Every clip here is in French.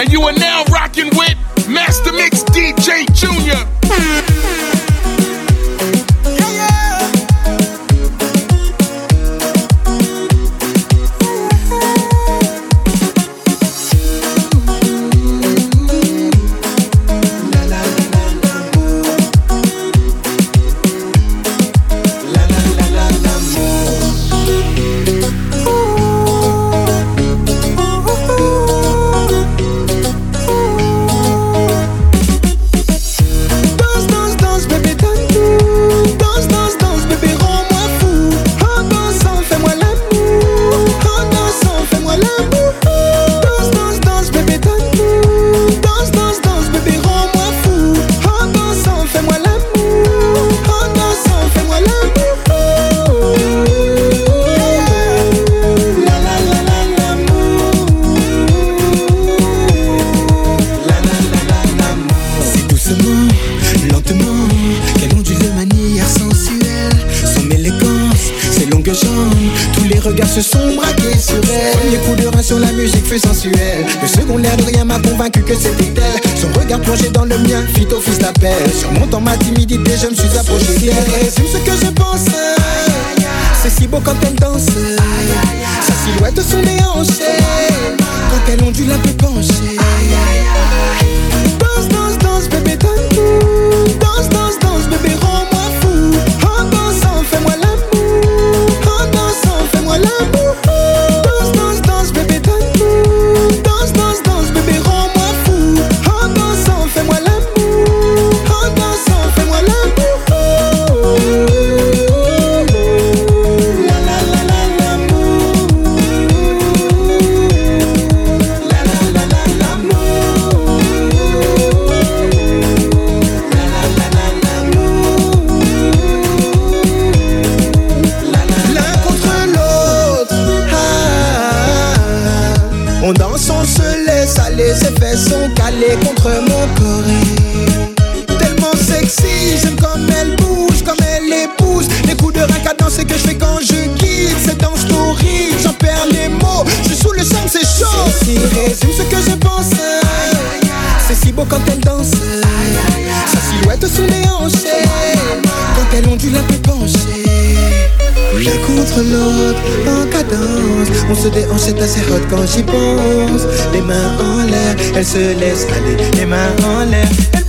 And you are now rocking with Master Mix DJ Junior. se déhancher, c'est assez hot quand j'y pense. Les mains en l'air, elle se laisse aller, les mains en l'air.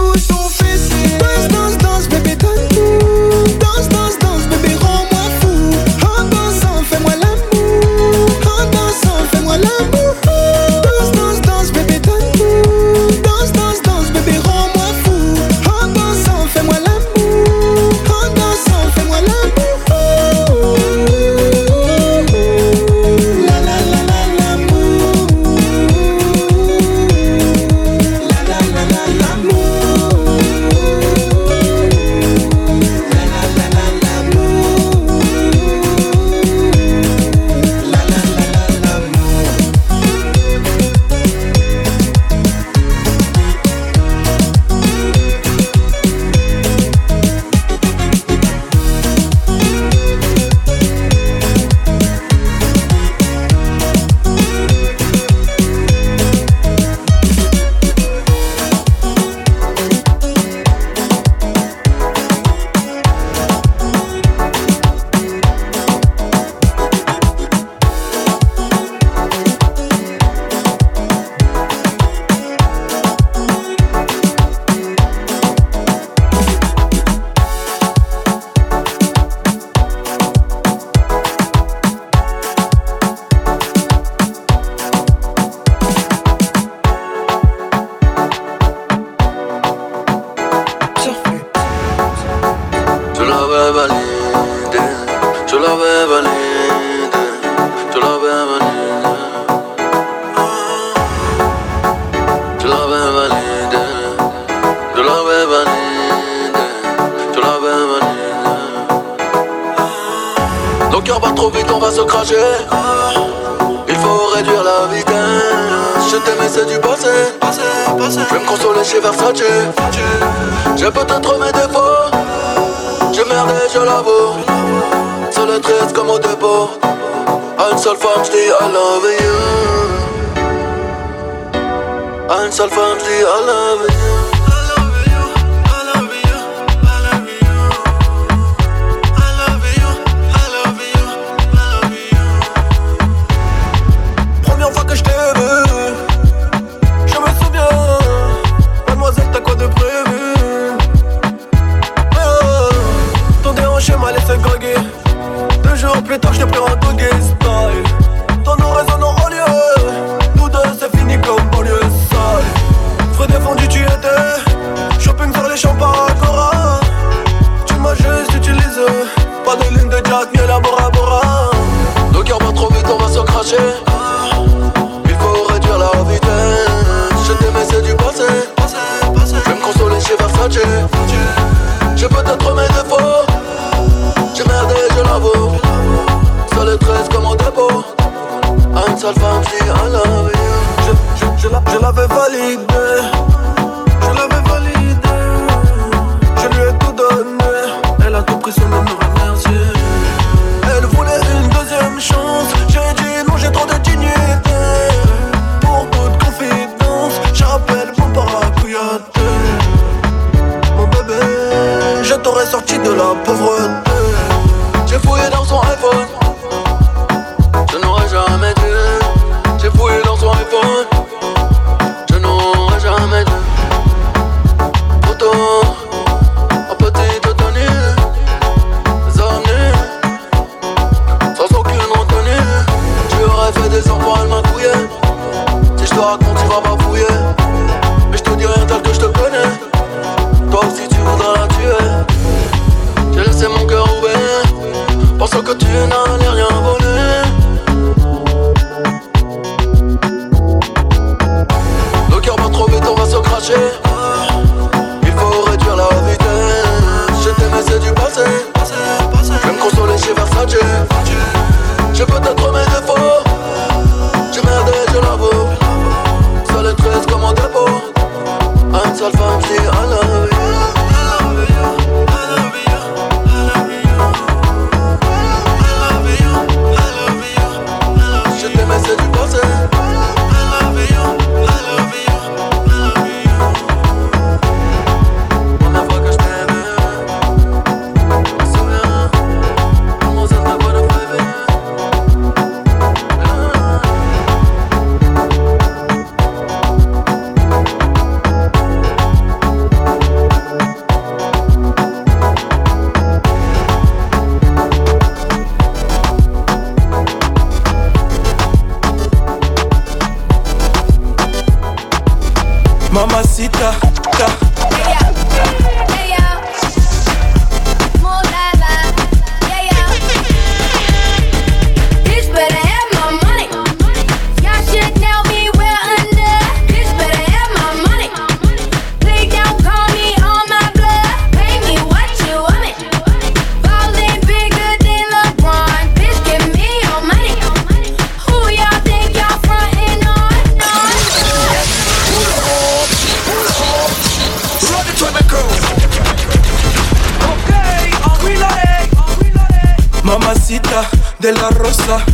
de la rosa.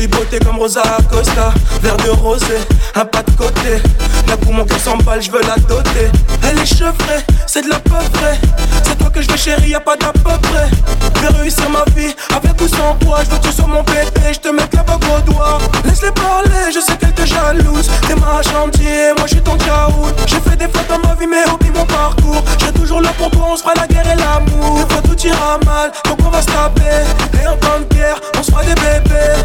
jolie beauté comme Rosa Acosta. Verre de rosé, un pas de côté. D'un coup, mon cœur s'emballe, je veux la doter. Elle est chevrée, c'est de la peu. C'est toi que je veux, chérie, y'a pas d'à peu près. Je vais réussir ma vie avec ou sans toi. Je veux que tu sois mon bébé, je te mets la bague au doigt. Laisse-les parler, je sais qu'elle te jalouse. T'es ma chantier, moi je suis ton caout. J'ai fait des fautes dans ma vie, mais oublie mon parcours. J'ai toujours là pour on se fera la guerre et l'amour. Des fois tout ira mal, donc on va se taper. Et en temps de guerre, on se fera des bébés.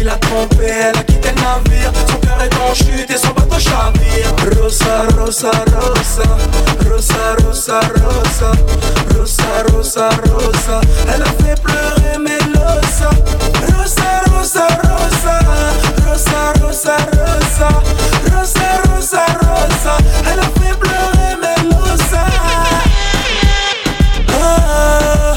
Il a trompé, elle a quitté le navire Son cœur est en chute et son bateau chavire Rosa, rosa, rosa Rosa, rosa, rosa Rosa, rosa, rosa Elle a fait pleurer Melosa Rosa, rosa, rosa Rosa, rosa, rosa Rosa, rosa, rosa Elle a fait pleurer Melosa ah.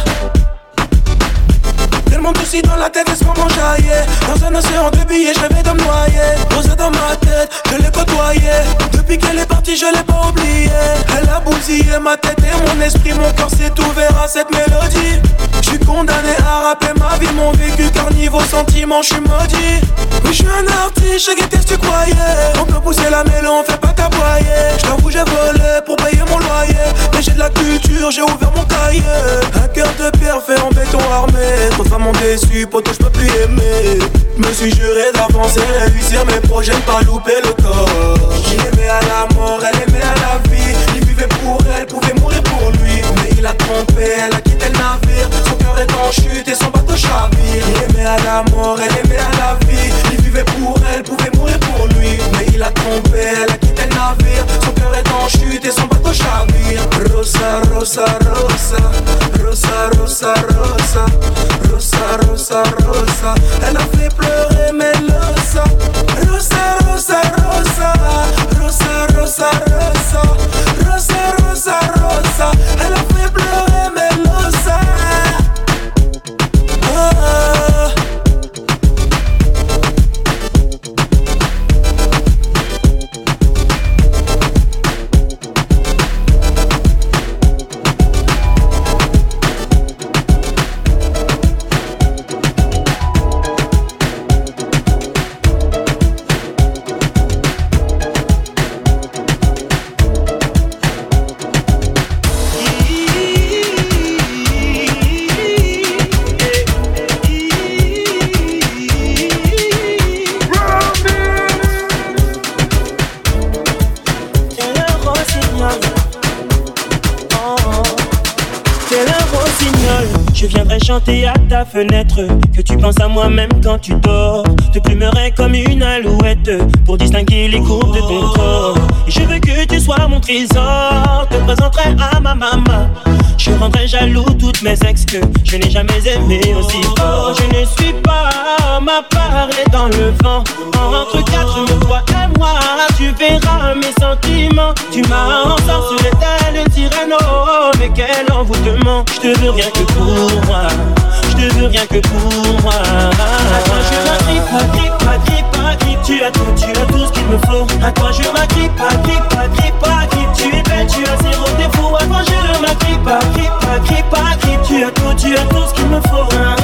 Dans la tête, laisse-moi m'enjailler. Dans un océan de billets, je rêvais de me noyer. Posé dans ma tête, je l'ai côtoyé. Depuis qu'elle est partie, je l'ai pas oublié. Elle a bousillé ma tête et mon esprit. Mon corps s'est ouvert à cette mélodie. Je suis condamné à rappeler ma vie, mon vécu, car niveau sentiment, je suis maudit. Oui, je suis un artiste, je qu'est-ce tu croyais. On peut pousser la mêlée, on fait pas caboyer. Je t'avoue, j'ai volé pour payer mon loyer. Mais j'ai de la culture, j'ai ouvert mon cahier. Un cœur de pierre fait en béton armé. Trop femmes ont déçu, poteau, je peux plus aimer. Me suis juré d'avancer, réussir mes projets, pas louper le corps. J'ai aimé à la mort, elle aimait à la vie. Il vivait pour elle, pouvait mourir pour lui. Mais il a trompé, elle a quitté le navire. Son cœur est en chute et son bateau chavire. Il aimait à la mort, elle aimait à la vie. Il vivait pour elle, pouvait mourir pour lui. Mais il a trompé, elle a quitté est en chute et son bateau chavire. Rosa, rosa, rosa. Rosa, rosa, rosa. Rosa, rosa, rosa. Elle a fait pleurer Melosa. Rosa, rosa, rosa. Rosa, rosa, rosa. Que tu penses à moi même quand tu dors. Te plumerai comme une alouette. Pour distinguer les courbes de ton corps. Et je veux que tu sois mon trésor. Te présenterai à ma maman. Je rendrai jaloux toutes mes ex que je n'ai jamais aimé aussi fort. Je ne suis pas ma parler dans le vent. Entre quatre, me toi et moi, tu verras mes sentiments. Tu m'as ensorcelé tel sirène, oh, mais quel envoûtement. Je te veux rien que pour moi. Te veux rien que pour moi. À toi je m'agrippe, agrippe, agrippe, agrippe. Tu as tout, tu as tout ce qu'il me faut. À toi je m'agrippe, agrippe, agrippe, agrippe. Tu es belle, tu as zéro défaut. À toi je m'agrippe, agrippe, agrippe, agrippe. Tu as tout, tu as tout ce qu'il me faut.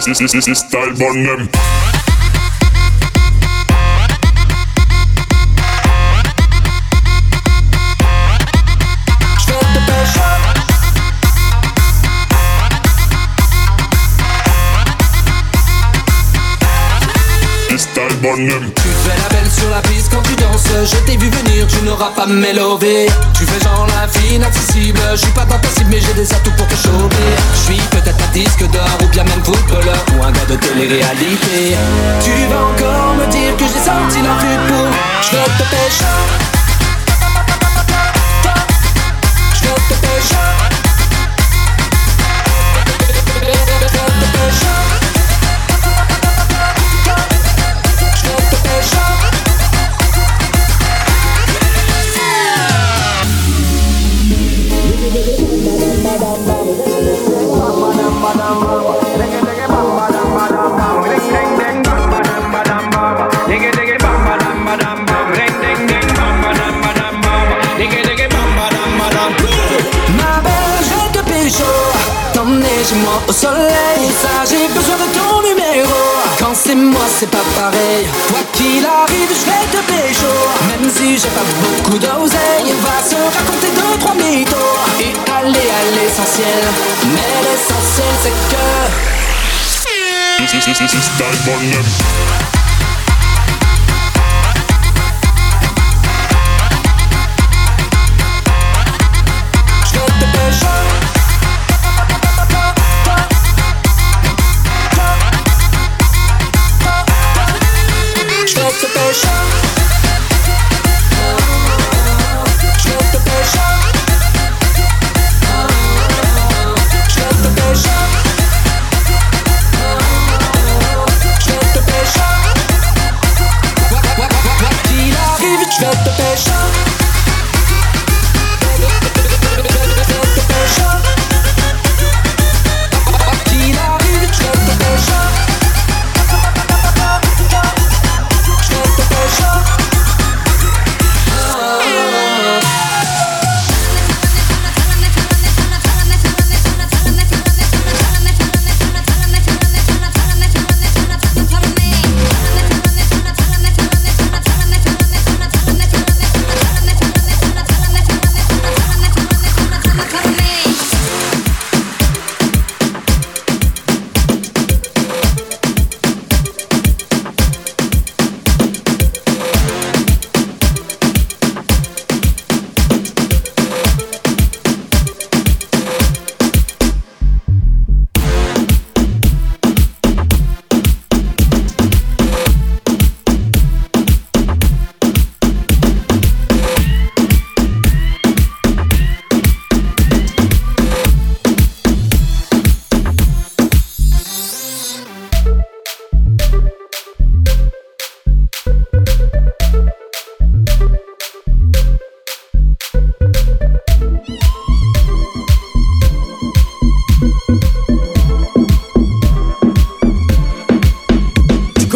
Style burn them. This style burn them. Tu fais la belle sur la piste Je t'ai vu venir, tu n'auras pas me lever Tu fais genre la fille inaccessible. Je suis pas dans ta cible mais j'ai des atouts pour te choper Je suis peut-être un disque d'or ou bien même footballeur Ou un gars de télé-réalité. Tu vas encore me dire que j'ai senti la flûte pour Je te pêcher Je te pêcher qu'il arrive je vais te pécho Même si j'ai pas beaucoup d'oseille On va se raconter deux trois mythos Et aller à l'essentiel Mais l'essentiel c'est que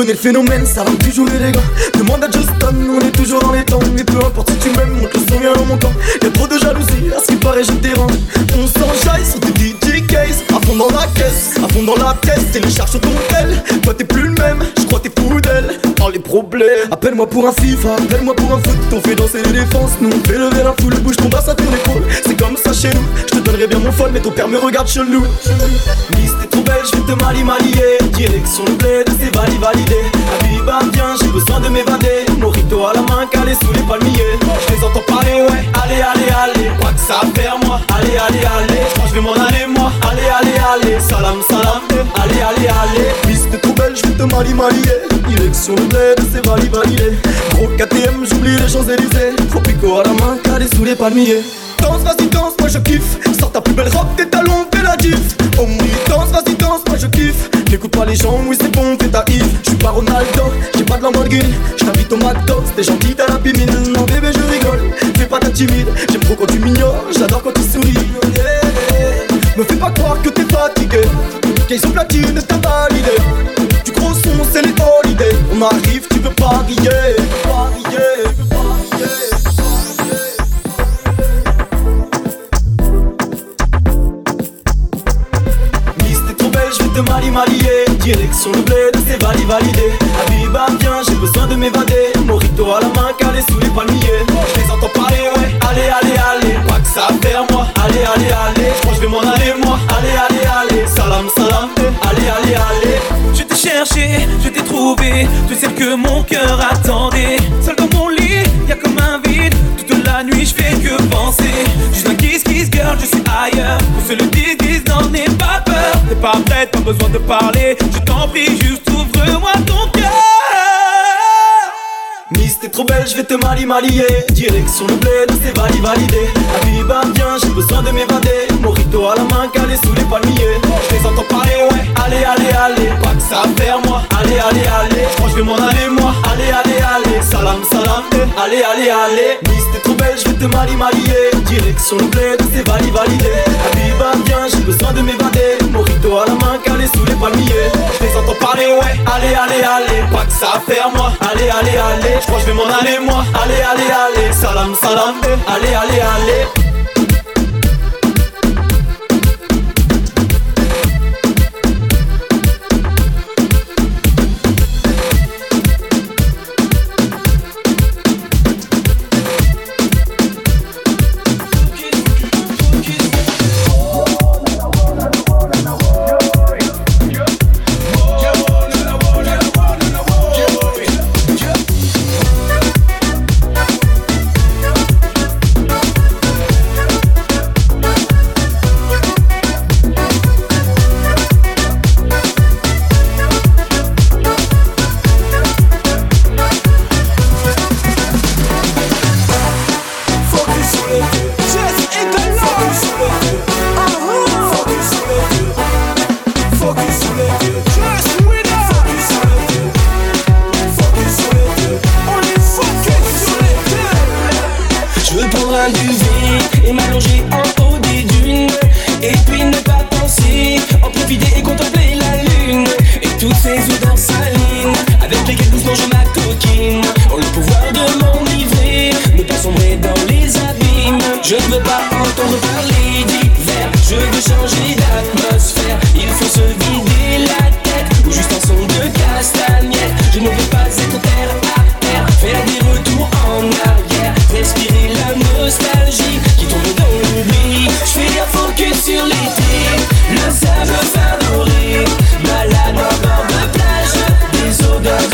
connais le phénomène, ça va toujours les dégâts Demande à Justin, on est toujours dans les temps. Mais peu importe si tu m'aimes, on te le sent bien dans mon camp. Y'a trop de jalousie, à ce qui paraît je dérange On s'enjaille sur des DJ case. À fond dans la caisse, à fond dans la pièce Télécharge sur ton tel, toi t'es plus le même Je crois t'es fou d'elle, les problèmes. Appelle-moi pour un FIFA, appelle-moi pour un foot. On fait danser les défenses, nous. On fait lever la foule Bouge ton bassin à ton épaule, c'est comme ça chez nous. Je te donnerais bien mon phone, mais ton père me regarde chelou. Miss t'es trop belle, je vais te mali malier. Direction le bled, c'est validé validé. La vie va bien, j'ai besoin de m'évader. Morito à la main, calé sous les palmiers. Je les entends parler, ouais, allez, allez, allez. Quoi que ça faire moi, allez, allez, allez. Je vais m'en aller moi, allez, allez, allez. Salam, salam, allez, allez, allez. Miss t'es trop belle, je vais te mali malier. Direction le c'est validé validé Gros KTM, j'oublie les Champs-Élysées. Tropico à la main, calé sous les palmiers. Danse, vas-y, danse, moi je kiffe. Sors ta plus belle robe, tes talons, fais la diff. Oh oui, danse, vas-y, danse, moi je kiffe. N'écoute pas les gens, oui c'est bon, fais ta if Je suis pas Ronaldo, j'ai pas de Lamborghini. Je t'invite au McDo, t'es gentil, t'as la pimine Non bébé je rigole, fais pas ta timide. J'aime trop quand tu m'ignores, j'adore quand tu souris. Me fais pas croire que t'es fatigué. Qu'ils platine, t'as validé. Du gros son, c'est les holidays On arrive, tu peux pas riller Pas de Mali Malier Direction le bled, c'est validé validé. Habiba viens, j'ai besoin de m'évader. Morito à la main, calé sous les palmiers Je les entends parler, ouais. Allez, allez, allez. Pas que ça faire moi. Allez, allez, allez. Je crois que je vais m'en aller moi. Allez, allez, allez. Salam, salam Allez, allez, allez Je t'ai cherché, je t'ai trouvé Tu sais que mon cœur attendait. Seul dans mon lit, y'a comme un vide. Toute la nuit je fais que penser. Juste un kiss kiss girl, je suis ailleurs. Pour se le dire, n'en ai pas peur. T'es pas prête, pas besoin de parler. Je t'en prie, juste ouvre-moi ton cœur Miss trop belle, je vais te mali malier. Direction le bled, c'est validé. Validé Habiba viens, j'ai besoin de m'évader. Morito à la main, calé sous les palmiers. Je les entends parler, ouais Allez, allez, allez, pas que ça à moi. Allez, allez, allez, je crois je vais m'en aller moi. Allez, allez, allez, salam, salam eh. Allez, allez, allez. Miss t'es trop belle, je vais te mali malier. Direction le bled, c'est validé validé. Habiba viens, j'ai besoin de m'évader. Morito à la main, calé sous les palmiers. Je les entends parler, ouais Allez, allez, allez, pas que ça à faire moi. Allez, allez, allez, je crois je vais m'en aller moi. Allez, allez, allez, salam, salam eh. Allez, allez, allez pour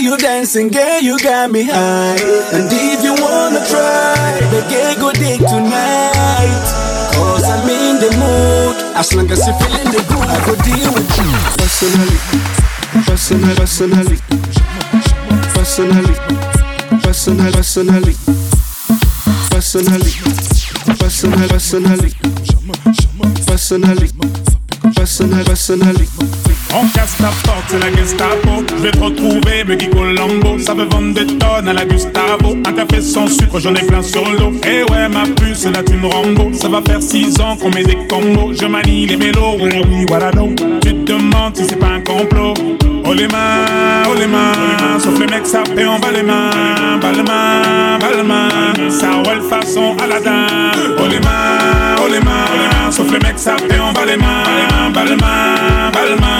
you dancing, girl, you got me high. And if you wanna try, the girl go dig tonight. Cause I'm in the mood. As long as you feeling the groove, I go deal with you. personally, personally, personally, personally, personally, personally, personally, personally, personally, personally, personally, personally. On casse ta porte, c'est la Gestapo. Je vais te retrouver, Guy Colombo. Ça veut vendre des tonnes à la Gustavo. Un café sans sucre, j'en ai plein sur le dos. Eh ouais, ma puce, la thune Rambo. Ça va faire 6 ans qu'on met des combos. Je manie les mélos, oui, oui, voilà donc. Tu te demandes si c'est pas un complot. Oh les mains, oh les mains, sauf les mecs sapés en bas les mains, bas les mains, ça roule façon Aladdin. Oh les mains, oh les mains, sauf les mecs sapés en bas les mains, bas les mains, les mains,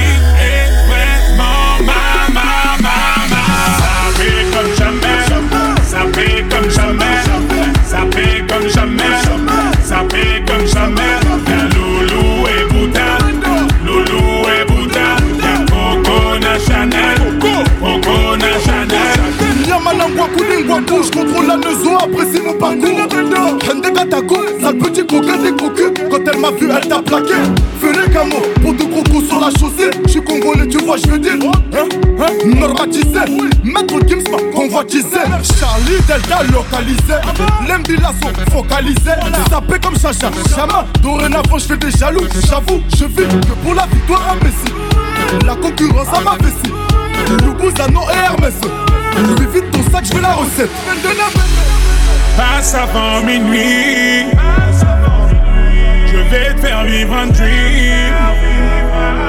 Bouge contrôle la maison, apprécie mon parcours. Hende Katako, sale petit coquin des cocus Quand elle m'a vu, elle t'a plaqué. Fais les camos, pour de gros coups sur la chaussée. J'suis congolais, tu vois, j'veux dire Hein, hein, normatisé Maître Gims m'a convoitisé. Charlie Delta localisé. L'Embila sont focalisés. Sapé comme Chacha, Chama. Dorénavant, j'fais des jaloux. J'avoue, je vis que pour la victoire imbécile La concurrence à ma vessie. Loubouzano et Hermès Lui vite ton sac, j'veux la recette Passe avant minuit. Je vais te faire vivre un dream.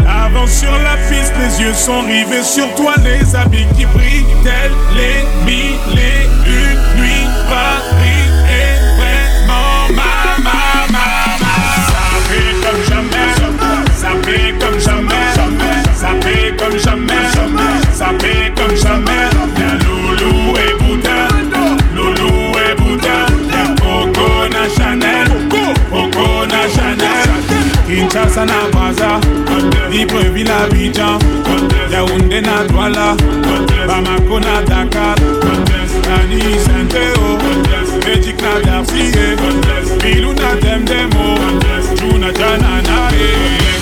Avant sur la piste, les yeux sont rivés sur toi, les habits qui brillent, tels les mille et une nuits. Paris est vraiment ma, ma, ma, ma. Ça fait comme jamais, ça fait comme jamais, ça fait comme jamais, ça fait comme jamais. Libreville na Abidjan, Yaoundé na Douala, Bamako na Dakar, Nani Saint-Théo, Belgique na Darcy, Bilou na Demdemo, Juna Jana na eh.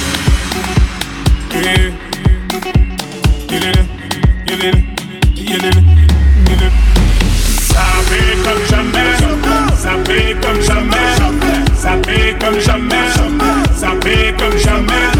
Ça fait comme jamais, ça fait comme jamais, ça fait comme jamais, ça fait comme jamais.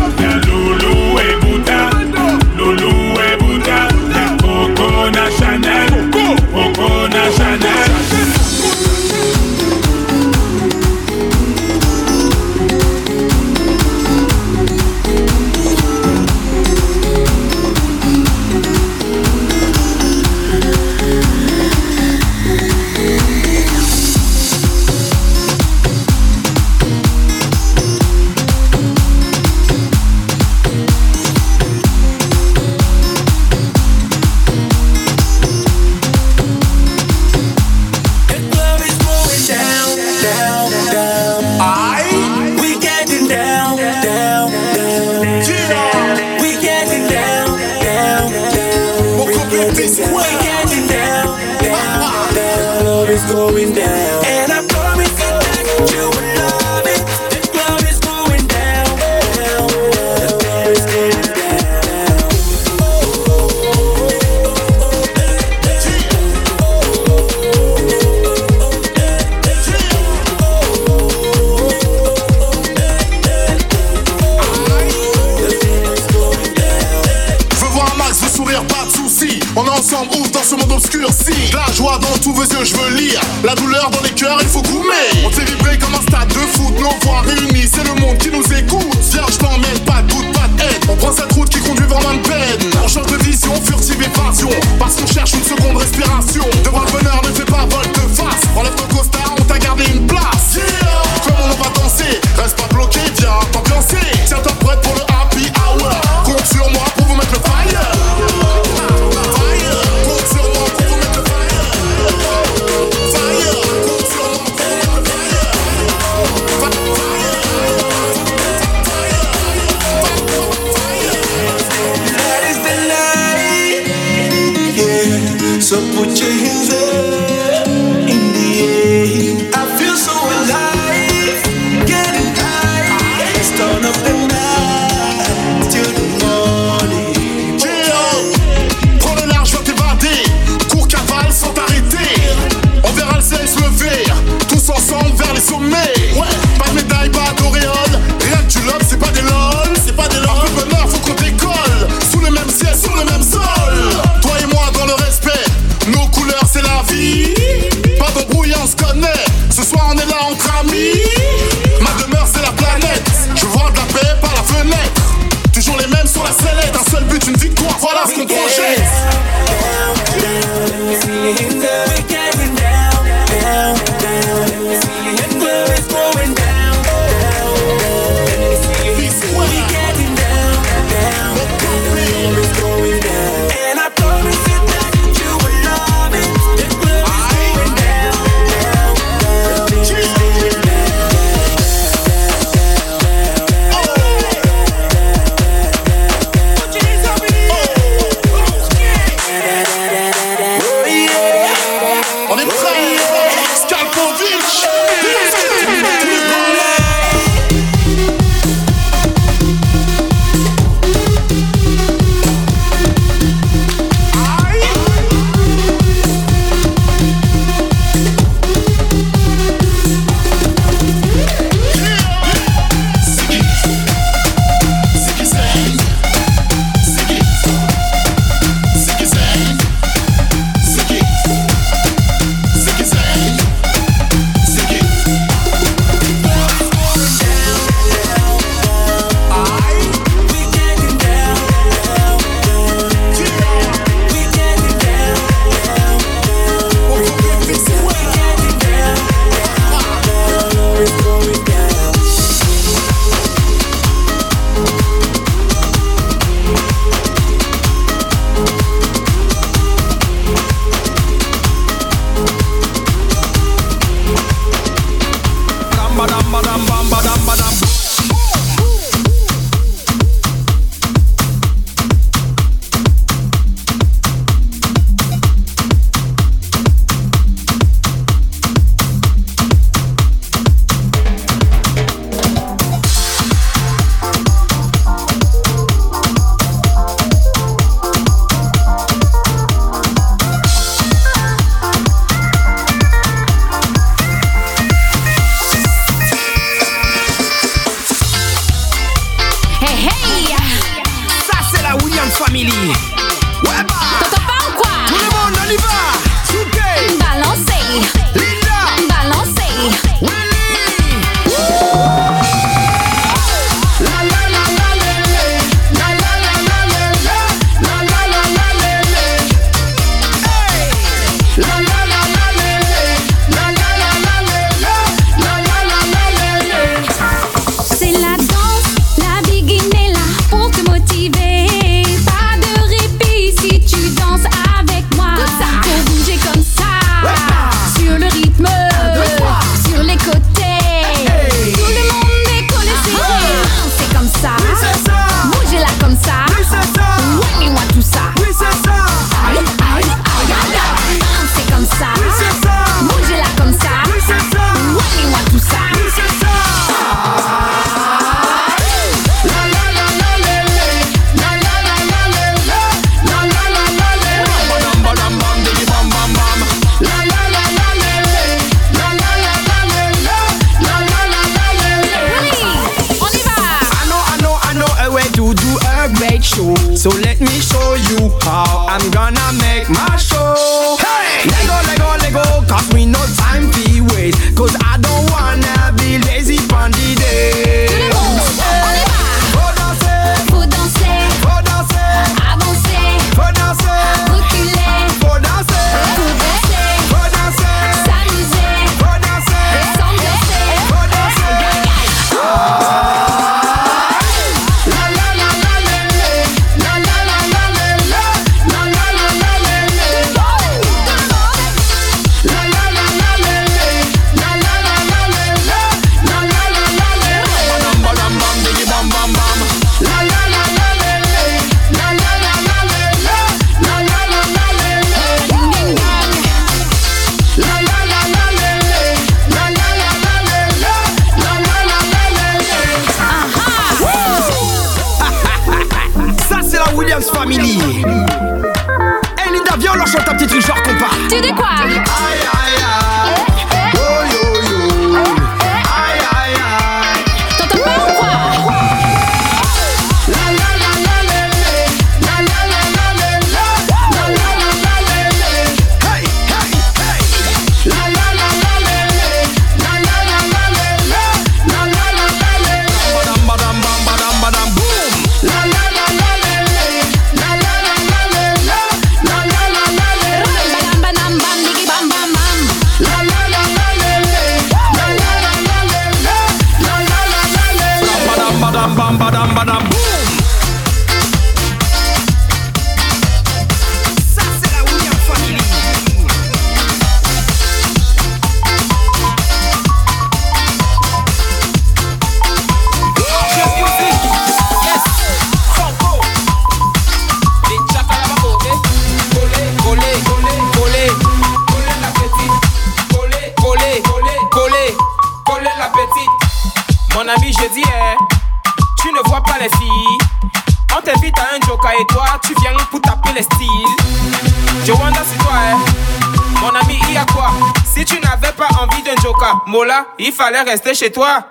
Mola, il fallait rester chez toi.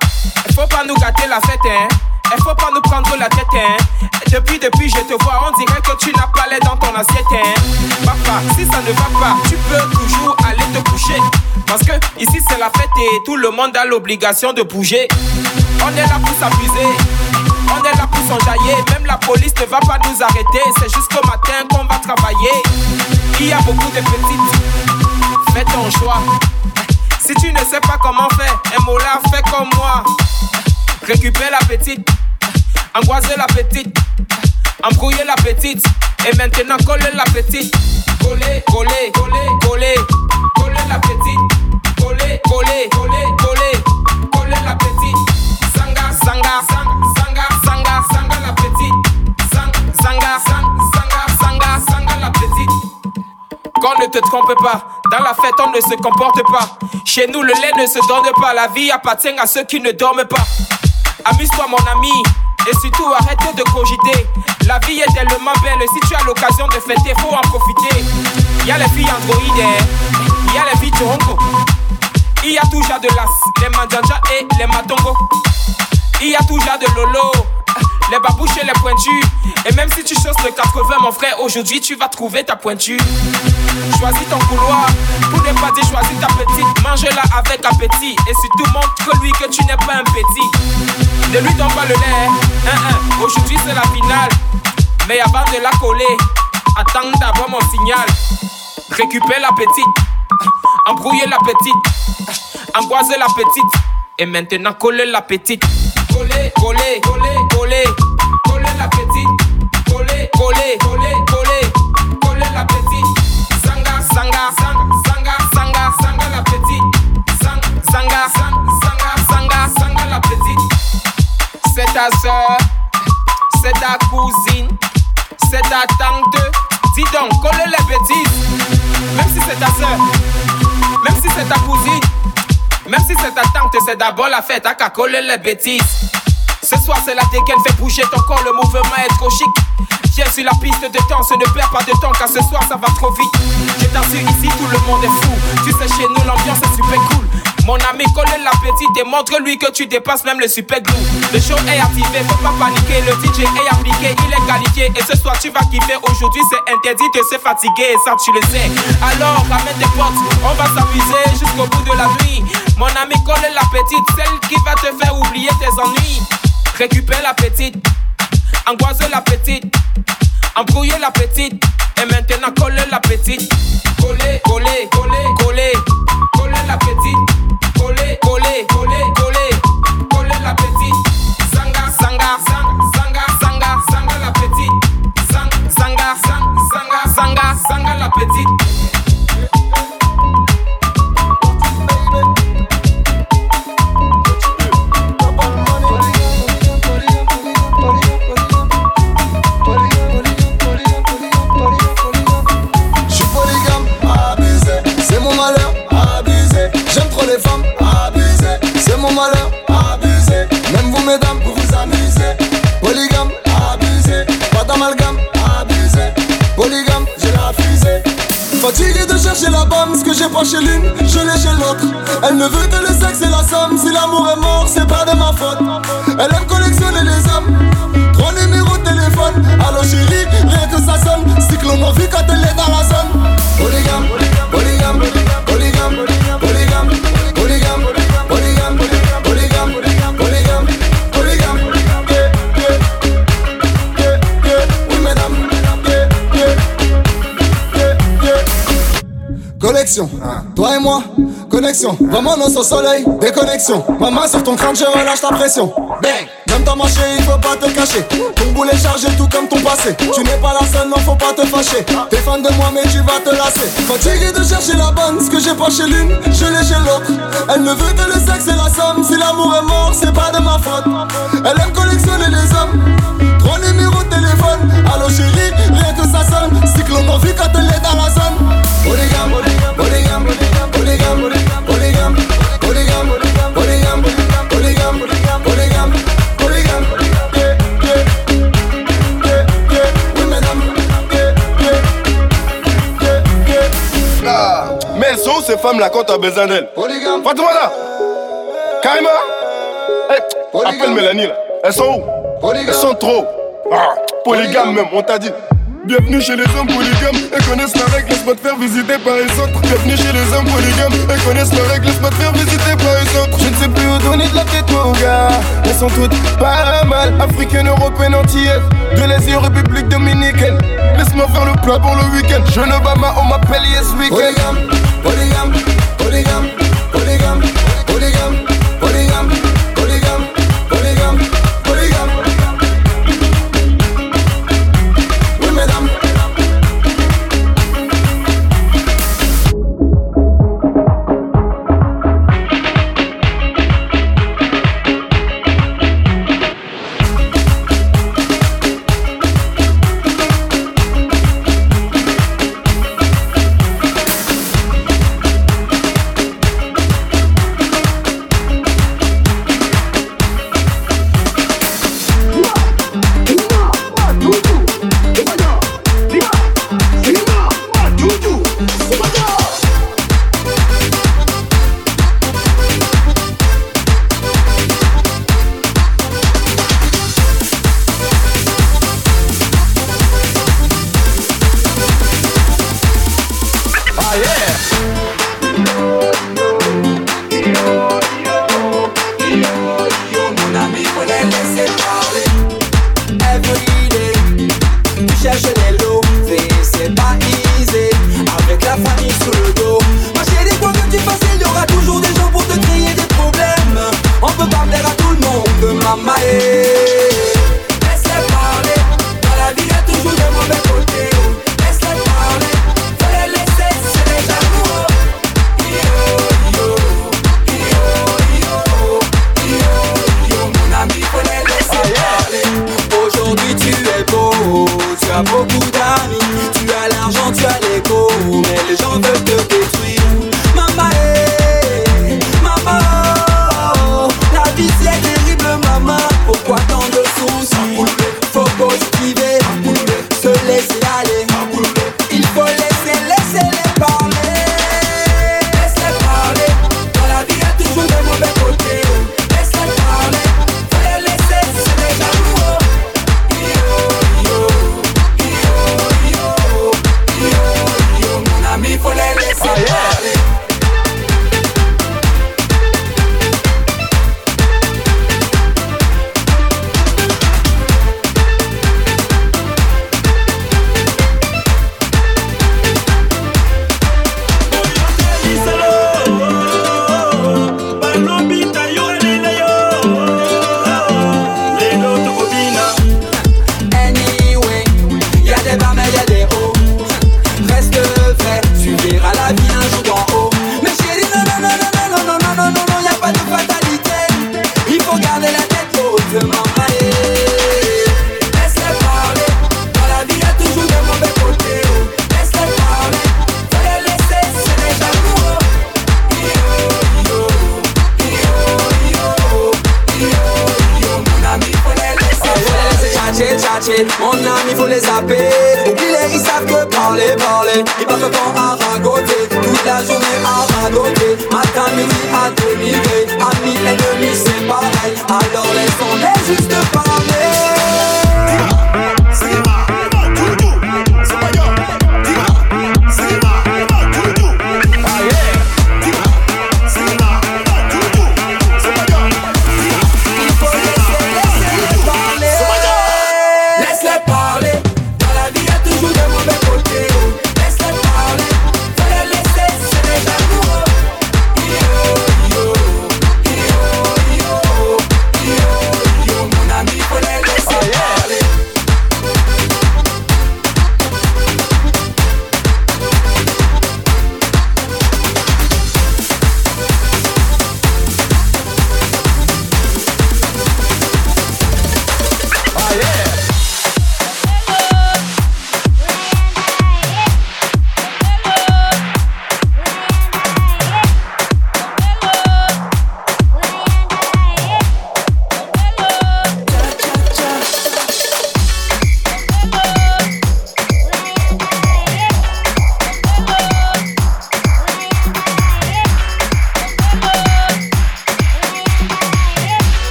Faut pas nous gâter la fête, hein. Faut pas nous prendre la tête, hein. Depuis, depuis, je te vois, on dirait que tu n'as pas l'air dans ton assiette, hein. Papa, si ça ne va pas, tu peux toujours aller te coucher. Parce que ici c'est la fête et tout le monde a l'obligation de bouger. On est là pour s'amuser, on est là pour s'enjailler. Même la police ne va pas nous arrêter, c'est jusqu'au matin qu'on va travailler. Il y a beaucoup de petites, fais ton choix. Si tu ne sais pas comment faire, un mot là, fais comme moi. Récupère la petite, angoiser la petite, embrouiller la petite, et maintenant coller la petite. Coller, coller, coller, coller, coller la petite. Coller, coller, coller Qu'on ne te trompe pas, dans la fête on ne se comporte pas. Chez nous le lait ne se donne pas, la vie appartient à ceux qui ne dorment pas. Amuse-toi mon ami, et surtout arrête de cogiter. La vie est tellement belle, si tu as l'occasion de fêter, faut en profiter. Y a les filles androïdes, y a les filles Toronto. Il y a toujours de l'as, les mandjanja et les matongo. Il y a toujours de lolo, les babouches et les pointus. Et même si tu choses le 80, mon frère, aujourd'hui tu vas trouver ta pointure. Choisis ton couloir, pour ne pas dire choisis ta petite. Mange-la avec appétit. Et surtout montre que tu n'es pas un petit. Ne lui donne pas le lait, aujourd'hui c'est la finale. Mais avant de la coller, attends d'abord mon signal. Récupère la petite, embrouiller la petite, angoiser la petite. Et maintenant coller la petite. Coller, coller, coller, coller, la petite. Coller, coller, coller, coller, coller la petite. Sanga, sanga, sanga, sanga, sanga, la petite. Sang, sanga, sang, sanga, sanga, sanga la petite. C'est ta soeur, c'est ta cousine, c'est ta tante. Dis donc, coller les bêtises. Même si c'est ta soeur, même si c'est ta cousine, même si c'est ta tante, c'est d'abord la fête, à qu'à coller les bêtises. Ce soir, c'est la dégaine, fait bouger ton corps, le mouvement est trop chic. Viens sur la piste de danse, ne perds pas de temps, car ce soir, ça va trop vite. Je t'assure, ici, tout le monde est fou. Tu sais, chez nous, l'ambiance est super cool. Mon ami, colle la petite et montre-lui que tu dépasses même le super glue. Le show est activé, faut pas paniquer. Le DJ est appliqué, il est qualifié. Et ce soir, tu vas kiffer. Aujourd'hui, c'est interdit de se fatiguer. Ça, tu le sais. Alors, ramène tes potes, on va s'amuser jusqu'au bout de la nuit. Mon ami, colle la petite, celle qui va te faire oublier tes ennuis. Récupère la petite, angoisse la petite, embrouiller la petite. Et maintenant, colle la petite. Coller, coller, coller, coller. Coller la petite. Coller, coller, coller, coller. Coller la petite. Zanga, zanga, zanga, zanga, zanga la petite. Zang, zanga, zang, zanga, zanga, zanga la petite. Fatigué de chercher la bombe, ce que j'ai pas chez l'une, je l'ai chez l'autre. Elle ne veut que le sexe et la somme. Si l'amour est mort, c'est pas de connexion. Vraiment non sans soleil, déconnexion. Ma main sur ton crâne, je relâche ta pression. Bang, même ta marché, il faut pas te cacher. Ton boulet chargé, tout comme ton passé. Tu n'es pas la seule, non, faut pas te fâcher. T'es fan de moi, mais tu vas te lasser. Fatigué de chercher la bonne, ce que j'ai pas chez l'une, je l'ai chez l'autre. Elle ne veut que le sexe et la somme. Si l'amour est mort, c'est pas de ma faute. Elle aime collectionner les hommes. Trois numéros de téléphone. Allô chérie, rien que ça sonne. Cyclone en quand elle est dans la zone. Polygame, polygame, polygame, polygame, elles sont où ces femmes là quand t'as besoin d'elles Polygame. Fatoumata Karima Eh, Appelle Mélanie là. Elles sont où? Elles sont trop. Ah, polygame même, on t'a dit. Bienvenue chez les hommes polygames Elles connaissent la règle, laisse-moi te faire visiter par les autres Bienvenue chez les hommes polygames Elles connaissent la règle, laisse-moi te faire visiter par les autres Je ne sais plus où donner de la tête mon gars Elles sont toutes pas mal. Africaines, européennes, antillaises De l'Asie aux République dominicaine. Laisse-moi faire le plat pour le week-end. Jeune Obama, on m'appelle Yes Weekend. Polygame, polygame, polygame, polygame,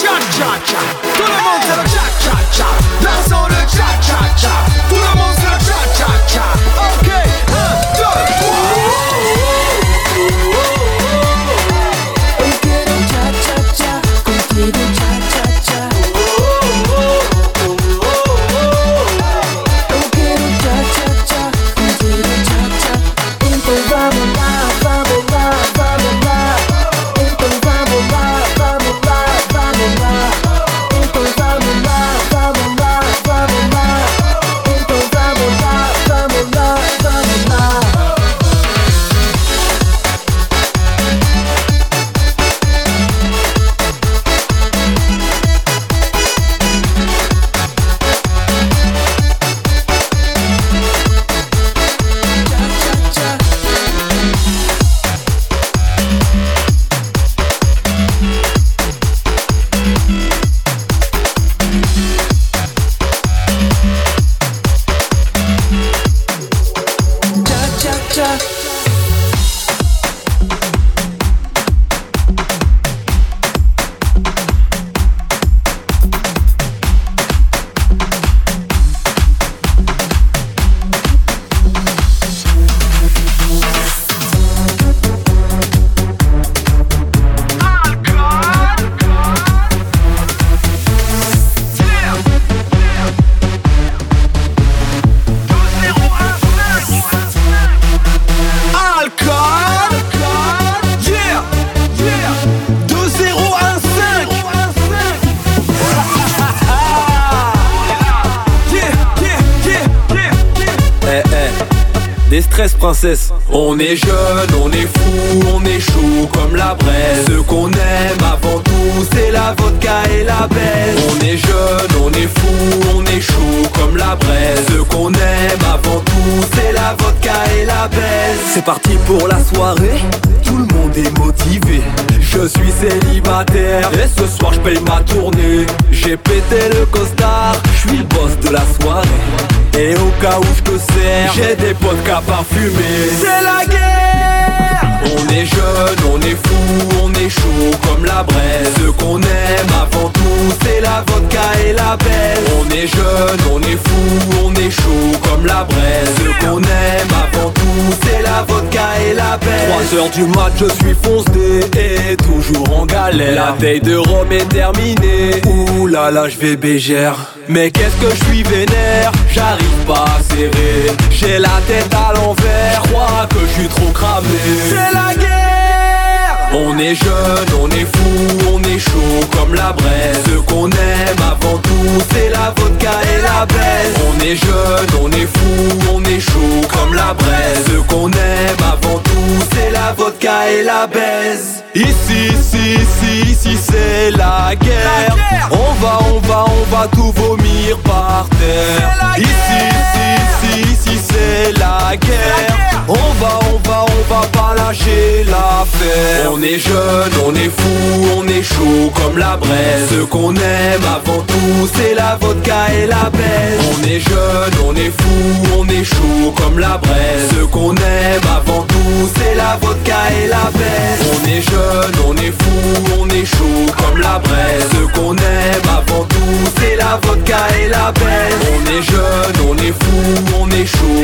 cha cha cha. On est jeune, C'est parti pour la soirée, tout le monde est motivé. Je suis célibataire et ce soir je paye ma tournée. J'ai pété le costard, je suis le boss de la soirée. Et au cas où je sers, j'ai des vodka parfumés. C'est la guerre On est jeune, on est fou, on est chaud comme la braise. Ce qu'on aime avant tout, c'est la vodka et la baisse. On est jeune, on est fou, on est chaud comme la braise. Ce qu'on aime avant tout, c'est la vodka et la baisse. 3 heures du mat, je suis foncé et toujours en galère. La veille de Rome est terminée. Ouh là là, je vais bégère. Mais qu'est-ce que je suis vénère, j'arrive pas à serrer. J'ai la tête à l'envers, crois que je suis trop cramé. La guerre On est jeune, on est fou, on est chaud comme la braise. Ce qu'on aime avant tout, c'est la vodka et la baisse. On est jeune, on est fou, on est chaud comme la braise. Ce qu'on aime avant tout, c'est la vodka et la baisse. Ici, ici, ici, ici, c'est la guerre. On va, on va, on va tout vomir par terre. Ici, ici, ici, ici, c'est la guerre. On va, on va, on va pas lâcher l'affaire. On est jeune, on est fou, on est chaud comme la braise. Ce qu'on aime avant tout, c'est la vodka et la baisse. On est jeune, on est fou, on est chaud comme la braise. Ce qu'on aime avant tout, c'est la vodka et la baisse. On est jeune, on est fou, on est chaud comme la braise. Ce qu'on aime avant tout, c'est la vodka et la baisse. On est jeune, on est fou, on est chaud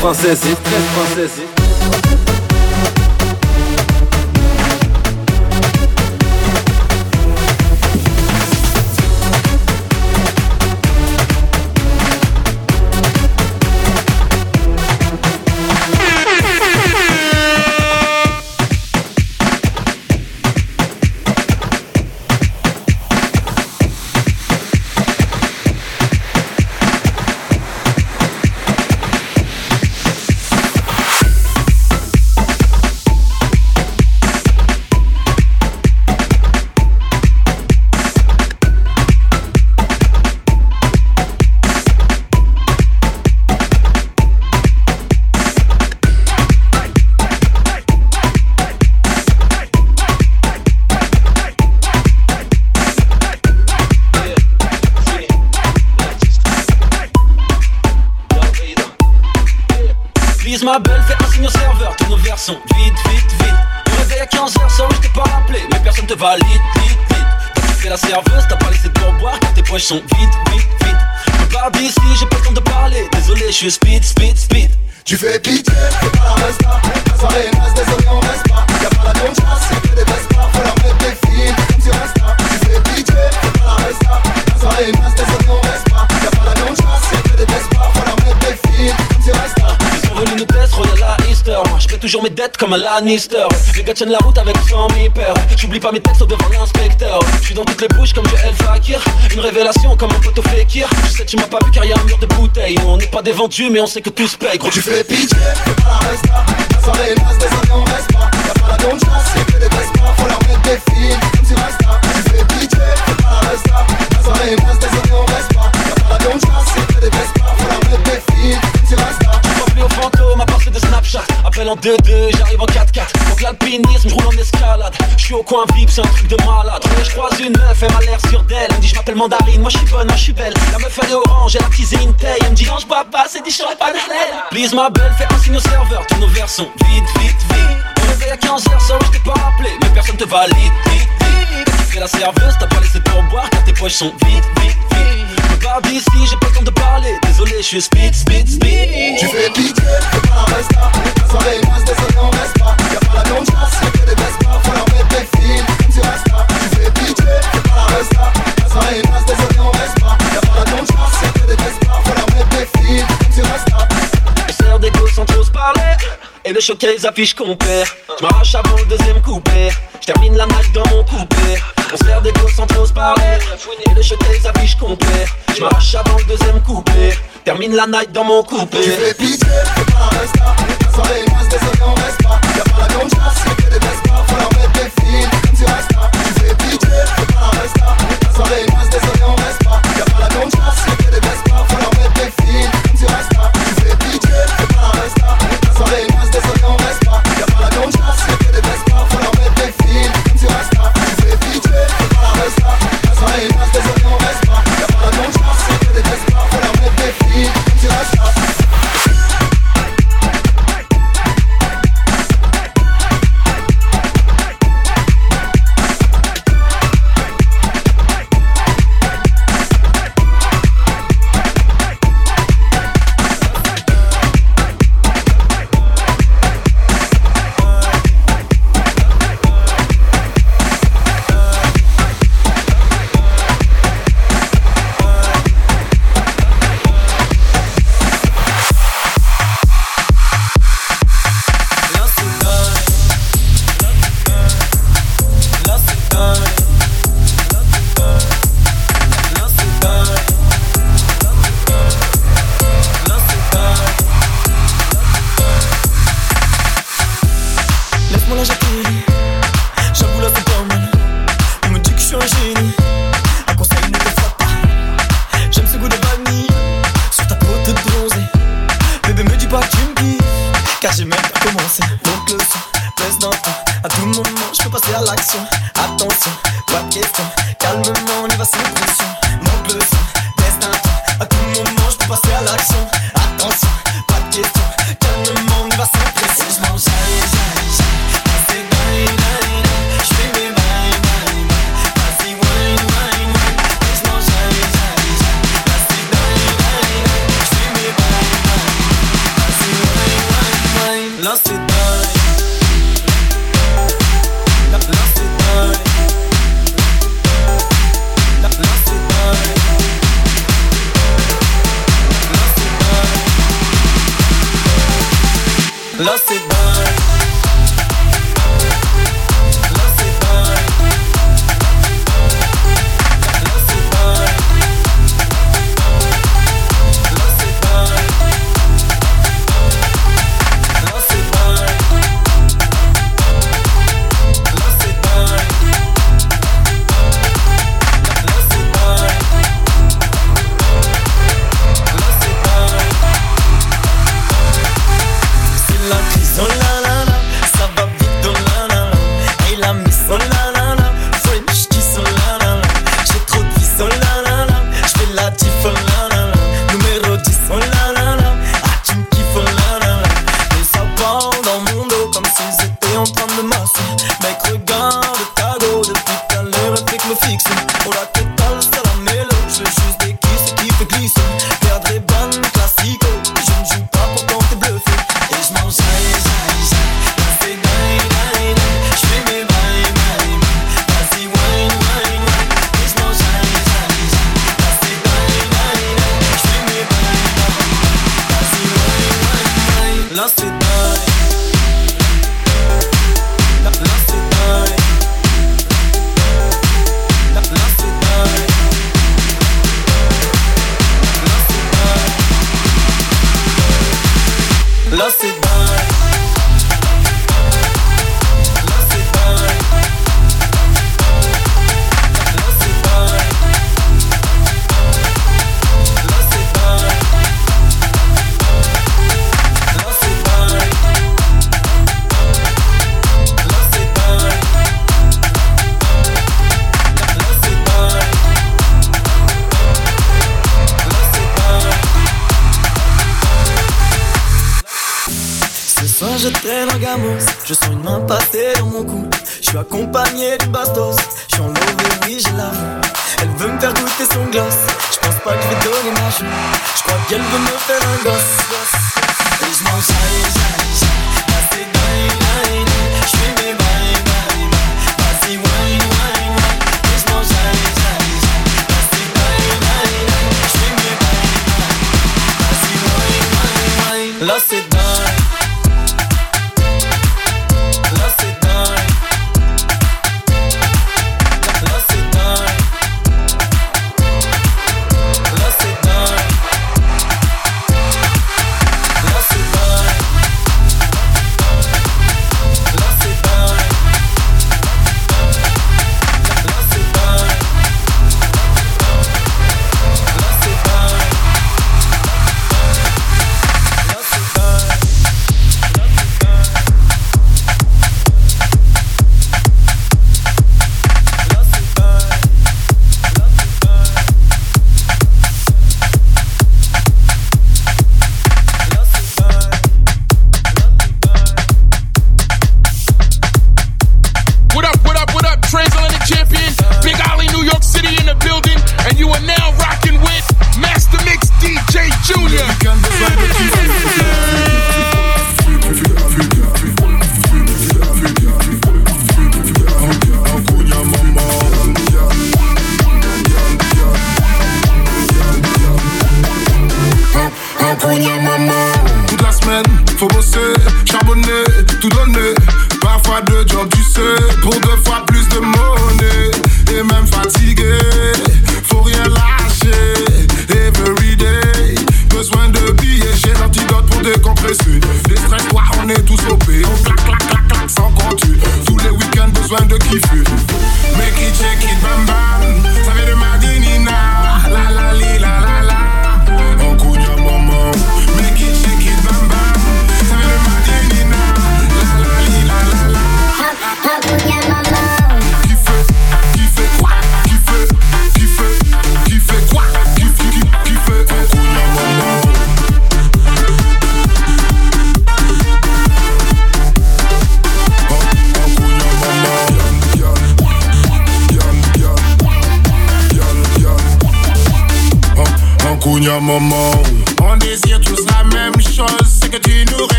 francesi, très francesi. Tiennent la route avec 100 000 peurs. J'oublie pas mes textes devant l'inspecteur. Je suis dans toutes les bouches comme Joël Fakir. Une révélation comme un poteau Fekir. Je sais, tu m'as pas vu car y a un mur de bouteilles. On n'est pas des mais on sait que tout se paye. Gros, Tu fais pitié, 2-2, j'arrive en 4-4 Donc l'alpinisme, je roule en escalade. Je suis au coin VIP, c'est un truc de malade. Je croise une meuf, elle m'a l'air sur d'elle. Elle me dit je m'appelle Mandarine, moi je suis bonne, moi je suis belle. La meuf elle est orange, elle a teasé une taille. Elle me dit non je bois pas, c'est dit je pas de Please ma belle, fais un signe au serveur. Tous nos verres sont vite, vite, vite On réveille à 15h, ça je t'ai pas rappelé Mais personne te valide, vite, vite fais la serveuse, t'as pas laissé pour boire Car tes poches sont vite, vite, vite Babi ici, j'ai pas le temps de parler. Désolé, je suis speed, speed, speed. Tu fais pitié, fais pas la resta. Ça rémasse, désolé, on reste pas. Y'a pas la concha, c'est que des baisses pas. Faut leur mettre des fils, comme tu restes là. Tu fais pitié, fais pas la resta. Ça rémasse, désolé, on reste pas. Y'a pas la concha, c'est que des baisses pas. Faut leur mettre des fils, comme tu restes là. On sert des gosses sans trop se parler. Et le choquet, ils affichent qu'on perd. J'm'arrache avant le deuxième coupé. Termine la night dans mon coupé. On se perd des gosses sans trop se parler Fouiner le jeter les affiches complets Je m'arrache avant le deuxième coupé. Termine la night dans mon coupé. Tu fais pitié, je peux pas rester La soirée est mince, désolé on reste pas. Y'a pas la grande chasse, mais que des baisses pas. Faut leur mettre des fils, comme tu restes pas. Tu fais pitié, je peux pas rester La soirée est mince, désolé on reste pas. Y'a pas la grande chasse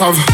have